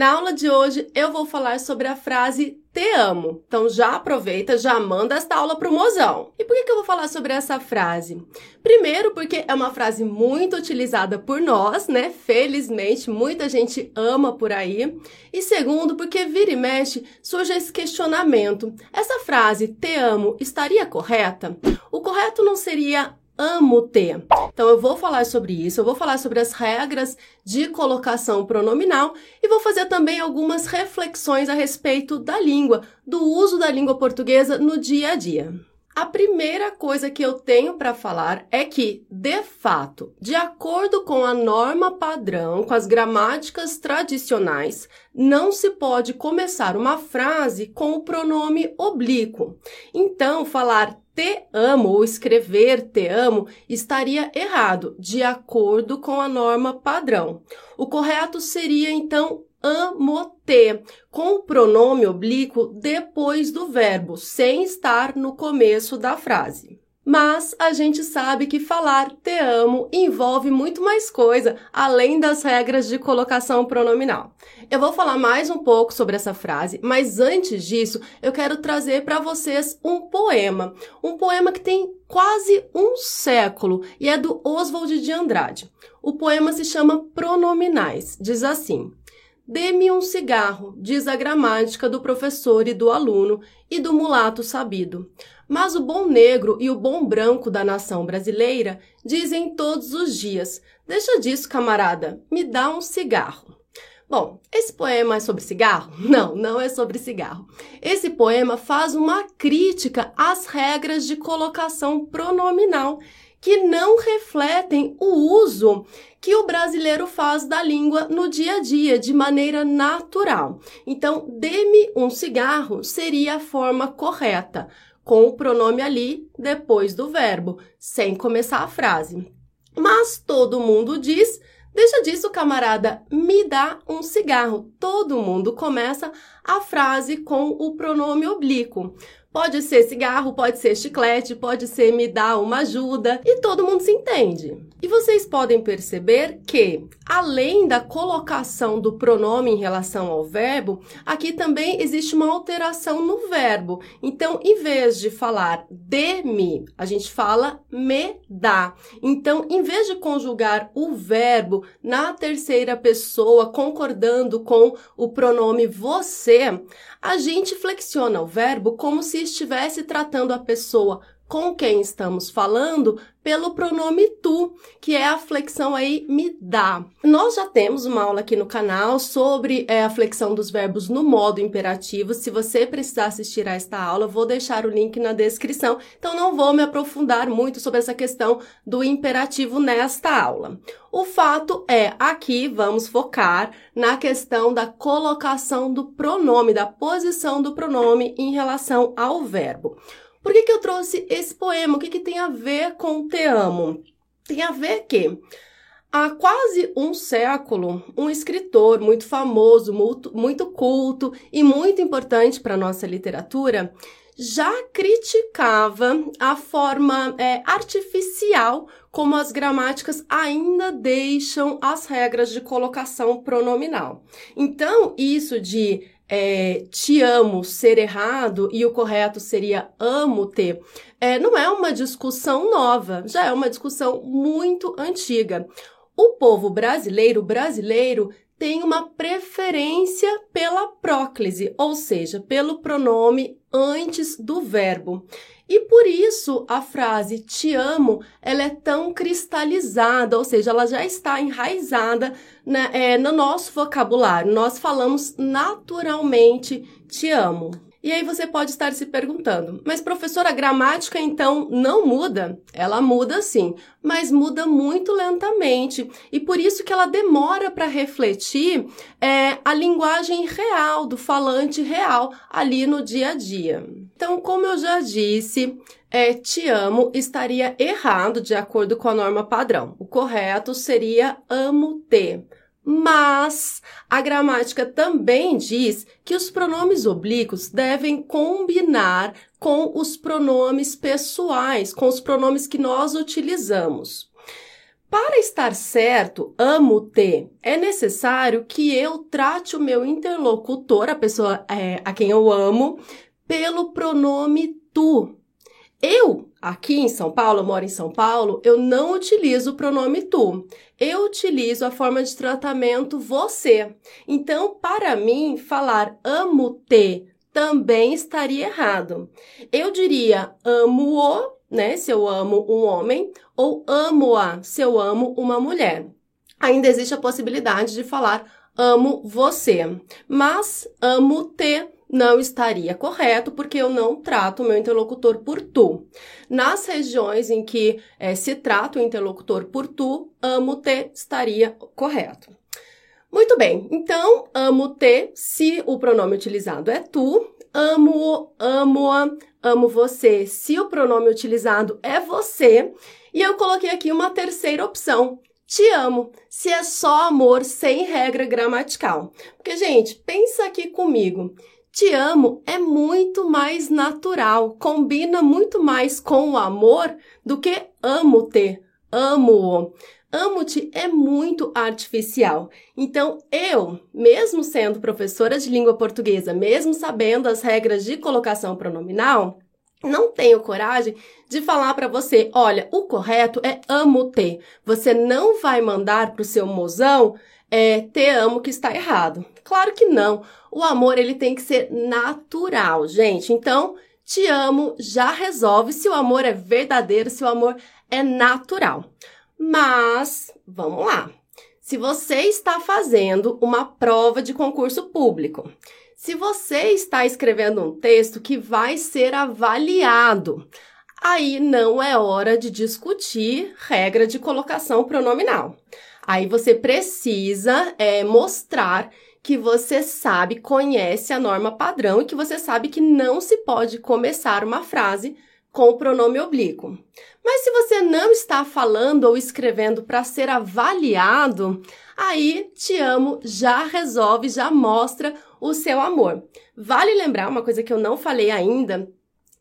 Na aula de hoje eu vou falar sobre a frase te amo. Então já aproveita, já manda esta aula pro mozão. E por que, que eu vou falar sobre essa frase? Primeiro, porque é uma frase muito utilizada por nós, né? Felizmente, muita gente ama por aí. E segundo, porque vira e mexe surge esse questionamento. Essa frase te amo estaria correta? O correto não seria amo-te. Então eu vou falar sobre isso, eu vou falar sobre as regras de colocação pronominal e vou fazer também algumas reflexões a respeito da língua, do uso da língua portuguesa no dia a dia. A primeira coisa que eu tenho para falar é que, de fato, de acordo com a norma padrão, com as gramáticas tradicionais, não se pode começar uma frase com o pronome oblíquo. Então, falar te amo ou escrever te amo estaria errado, de acordo com a norma padrão. O correto seria então amo-te, com o pronome oblíquo depois do verbo, sem estar no começo da frase. Mas a gente sabe que falar te amo envolve muito mais coisa além das regras de colocação pronominal. Eu vou falar mais um pouco sobre essa frase, mas antes disso, eu quero trazer para vocês um poema, um poema que tem quase um século e é do Oswald de Andrade. O poema se chama Pronominais. Diz assim: Dê-me um cigarro, diz a gramática do professor e do aluno e do mulato sabido. Mas o bom negro e o bom branco da nação brasileira dizem todos os dias: Deixa disso, camarada, me dá um cigarro. Bom, esse poema é sobre cigarro? Não, não é sobre cigarro. Esse poema faz uma crítica às regras de colocação pronominal que não refletem o uso que o brasileiro faz da língua no dia a dia, de maneira natural. Então, dê-me um cigarro seria a forma correta, com o pronome ali depois do verbo, sem começar a frase. Mas todo mundo diz Deixa disso, camarada, me dá um cigarro. Todo mundo começa a frase com o pronome oblíquo. Pode ser cigarro, pode ser chiclete, pode ser me dá uma ajuda e todo mundo se entende. E vocês podem perceber que, além da colocação do pronome em relação ao verbo, aqui também existe uma alteração no verbo. Então, em vez de falar de-me, a gente fala me dá. Então, em vez de conjugar o verbo na terceira pessoa, concordando com o pronome você, a gente flexiona o verbo como se estivesse tratando a pessoa com quem estamos falando pelo pronome tu, que é a flexão aí me dá. Nós já temos uma aula aqui no canal sobre é, a flexão dos verbos no modo imperativo. Se você precisar assistir a esta aula, vou deixar o link na descrição. Então não vou me aprofundar muito sobre essa questão do imperativo nesta aula. O fato é, aqui vamos focar na questão da colocação do pronome, da posição do pronome em relação ao verbo. Por que, que eu trouxe esse poema? O que, que tem a ver com Te Amo? Tem a ver que há quase um século, um escritor muito famoso, muito, muito culto e muito importante para a nossa literatura já criticava a forma é, artificial como as gramáticas ainda deixam as regras de colocação pronominal. Então, isso de é, te amo ser errado e o correto seria amo-te, é, não é uma discussão nova, já é uma discussão muito antiga. O povo brasileiro, brasileiro, tem uma preferência pela próclise, ou seja, pelo pronome antes do verbo. E por isso a frase te amo, ela é tão cristalizada, ou seja, ela já está enraizada né, é, no nosso vocabulário. Nós falamos naturalmente te amo. E aí você pode estar se perguntando, mas professora, a gramática então não muda? Ela muda sim, mas muda muito lentamente e por isso que ela demora para refletir é, a linguagem real do falante real ali no dia a dia. Então, como eu já disse, é, te amo estaria errado de acordo com a norma padrão. O correto seria amo-te. Mas a gramática também diz que os pronomes oblíquos devem combinar com os pronomes pessoais, com os pronomes que nós utilizamos. Para estar certo, amo-te, é necessário que eu trate o meu interlocutor, a pessoa é, a quem eu amo, pelo pronome tu. Eu, aqui em São Paulo, eu moro em São Paulo, eu não utilizo o pronome tu. Eu utilizo a forma de tratamento você. Então, para mim, falar amo-te também estaria errado. Eu diria amo-o, né, se eu amo um homem, ou amo-a, se eu amo uma mulher. Ainda existe a possibilidade de falar amo você, mas amo-te não estaria correto, porque eu não trato o meu interlocutor por tu. Nas regiões em que é, se trata o interlocutor por tu, amo-te estaria correto. Muito bem, então amo-te se o pronome utilizado é tu, amo-o, amo-a, amo você se o pronome utilizado é você, e eu coloquei aqui uma terceira opção, te amo, se é só amor sem regra gramatical. Porque, gente, pensa aqui comigo. Te amo é muito mais natural, combina muito mais com o amor do que amo-te, amo-o. Amo-te é muito artificial. Então, eu, mesmo sendo professora de língua portuguesa, mesmo sabendo as regras de colocação pronominal, não tenho coragem de falar para você, olha, o correto é amo-te. Você não vai mandar para o seu mozão é, te amo que está errado. Claro que não. O amor ele tem que ser natural, gente. Então, te amo já resolve se o amor é verdadeiro, se o amor é natural. Mas, vamos lá. Se você está fazendo uma prova de concurso público, se você está escrevendo um texto que vai ser avaliado, aí não é hora de discutir regra de colocação pronominal. Aí você precisa é, mostrar que você sabe, conhece a norma padrão e que você sabe que não se pode começar uma frase com o pronome oblíquo. Mas se você não está falando ou escrevendo para ser avaliado, aí te amo já resolve, já mostra o seu amor. Vale lembrar uma coisa que eu não falei ainda,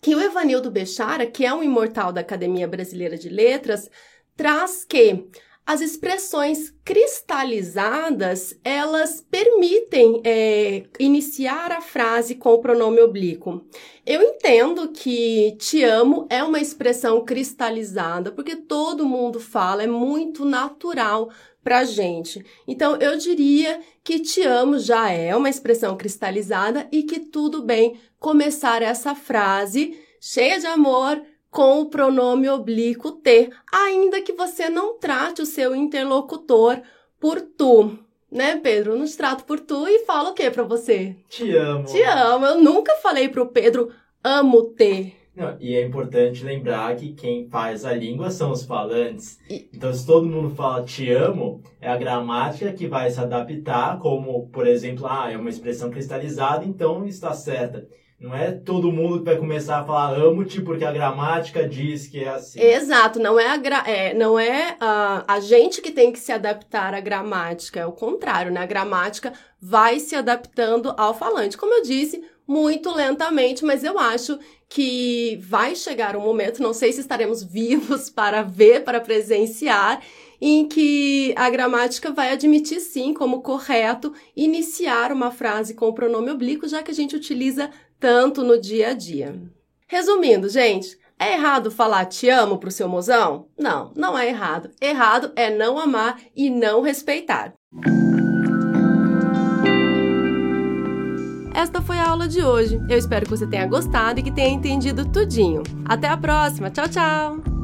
que o Evanildo Bechara, que é um imortal da Academia Brasileira de Letras, traz que as expressões cristalizadas, elas permitem é, iniciar a frase com o pronome oblíquo. Eu entendo que te amo é uma expressão cristalizada, porque todo mundo fala, é muito natural pra gente. Então, eu diria que te amo já é uma expressão cristalizada e que tudo bem começar essa frase cheia de amor, com o pronome oblíquo ter, ainda que você não trate o seu interlocutor por tu. Né, Pedro? Eu nos trato por tu e falo o que para você? Te amo. Te amo. Eu nunca falei pro Pedro amo-te. Não, e é importante lembrar que quem faz a língua são os falantes. Então, se todo mundo fala te amo, é a gramática que vai se adaptar, como, por exemplo, ah, é uma expressão cristalizada, então está certa. Não é todo mundo que vai começar a falar amo-te porque a gramática diz que é assim. Exato, não é a, gra é, não é a, a gente que tem que se adaptar à gramática, é o contrário, né? A gramática vai se adaptando ao falante. Como eu disse, muito lentamente, mas eu acho que vai chegar um momento, não sei se estaremos vivos para ver, para presenciar, em que a gramática vai admitir sim como correto iniciar uma frase com o pronome oblíquo, já que a gente utiliza tanto no dia a dia. Resumindo, gente, é errado falar te amo pro seu mozão? Não, não é errado. Errado é não amar e não respeitar. Esta foi a aula de hoje. Eu espero que você tenha gostado e que tenha entendido tudinho. Até a próxima. Tchau, tchau!